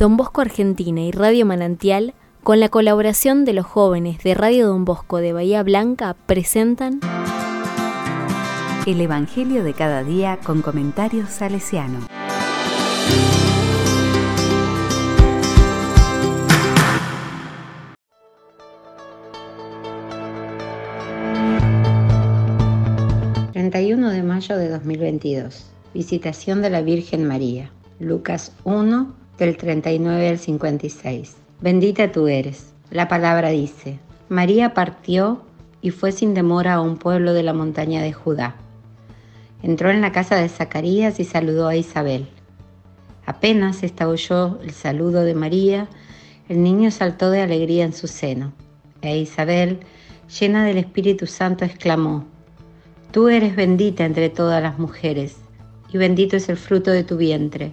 Don Bosco Argentina y Radio Manantial, con la colaboración de los jóvenes de Radio Don Bosco de Bahía Blanca, presentan El Evangelio de cada día con comentarios salesiano. ...31 de mayo de 2022... ...visitación de la Virgen María... ...Lucas 1, del 39 al 56. Bendita tú eres. La palabra dice, María partió y fue sin demora a un pueblo de la montaña de Judá. Entró en la casa de Zacarías y saludó a Isabel. Apenas oyó el saludo de María, el niño saltó de alegría en su seno. E Isabel, llena del Espíritu Santo, exclamó, Tú eres bendita entre todas las mujeres, y bendito es el fruto de tu vientre.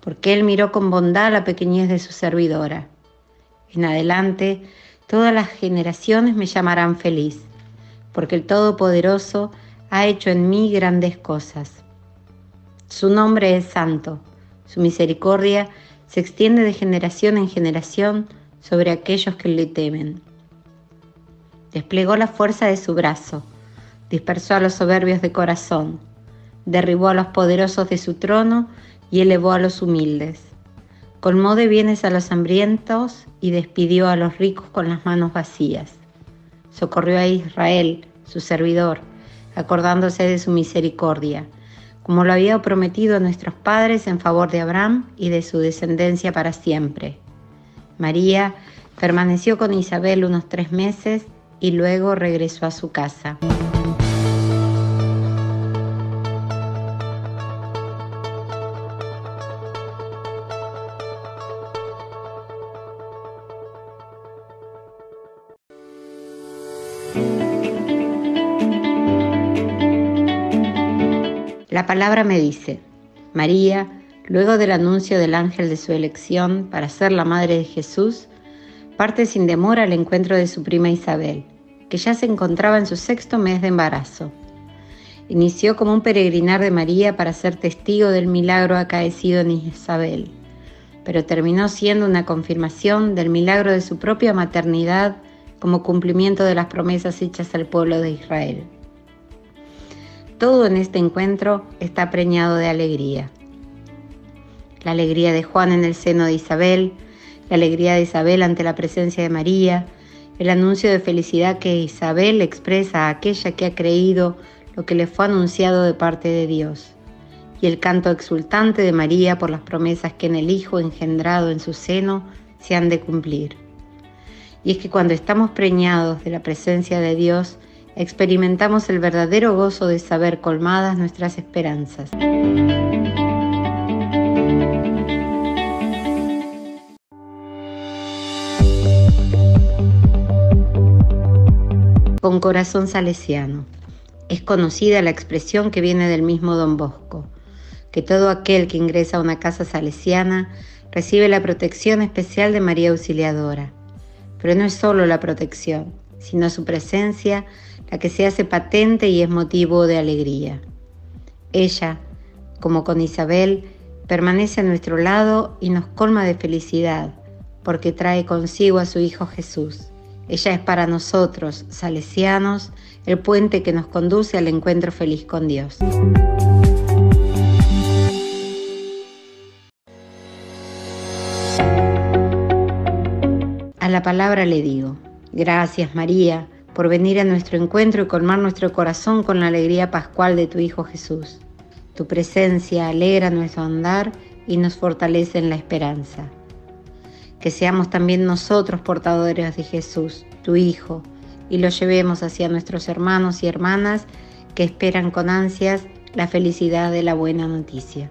porque Él miró con bondad la pequeñez de su servidora. En adelante, todas las generaciones me llamarán feliz, porque el Todopoderoso ha hecho en mí grandes cosas. Su nombre es santo, su misericordia se extiende de generación en generación sobre aquellos que le temen. Desplegó la fuerza de su brazo, dispersó a los soberbios de corazón, derribó a los poderosos de su trono y elevó a los humildes. Colmó de bienes a los hambrientos y despidió a los ricos con las manos vacías. Socorrió a Israel, su servidor, acordándose de su misericordia, como lo había prometido a nuestros padres en favor de Abraham y de su descendencia para siempre. María permaneció con Isabel unos tres meses y luego regresó a su casa. La palabra me dice, María, luego del anuncio del ángel de su elección para ser la madre de Jesús, parte sin demora al encuentro de su prima Isabel, que ya se encontraba en su sexto mes de embarazo. Inició como un peregrinar de María para ser testigo del milagro acaecido en Isabel, pero terminó siendo una confirmación del milagro de su propia maternidad como cumplimiento de las promesas hechas al pueblo de Israel. Todo en este encuentro está preñado de alegría. La alegría de Juan en el seno de Isabel, la alegría de Isabel ante la presencia de María, el anuncio de felicidad que Isabel expresa a aquella que ha creído lo que le fue anunciado de parte de Dios, y el canto exultante de María por las promesas que en el Hijo engendrado en su seno se han de cumplir. Y es que cuando estamos preñados de la presencia de Dios, experimentamos el verdadero gozo de saber colmadas nuestras esperanzas. Con corazón salesiano. Es conocida la expresión que viene del mismo don Bosco, que todo aquel que ingresa a una casa salesiana recibe la protección especial de María Auxiliadora. Pero no es solo la protección, sino su presencia la que se hace patente y es motivo de alegría. Ella, como con Isabel, permanece a nuestro lado y nos colma de felicidad, porque trae consigo a su Hijo Jesús. Ella es para nosotros, salesianos, el puente que nos conduce al encuentro feliz con Dios. La palabra le digo, gracias María, por venir a nuestro encuentro y colmar nuestro corazón con la alegría pascual de tu Hijo Jesús. Tu presencia alegra nuestro andar y nos fortalece en la esperanza. Que seamos también nosotros portadores de Jesús, tu Hijo, y lo llevemos hacia nuestros hermanos y hermanas que esperan con ansias la felicidad de la buena noticia.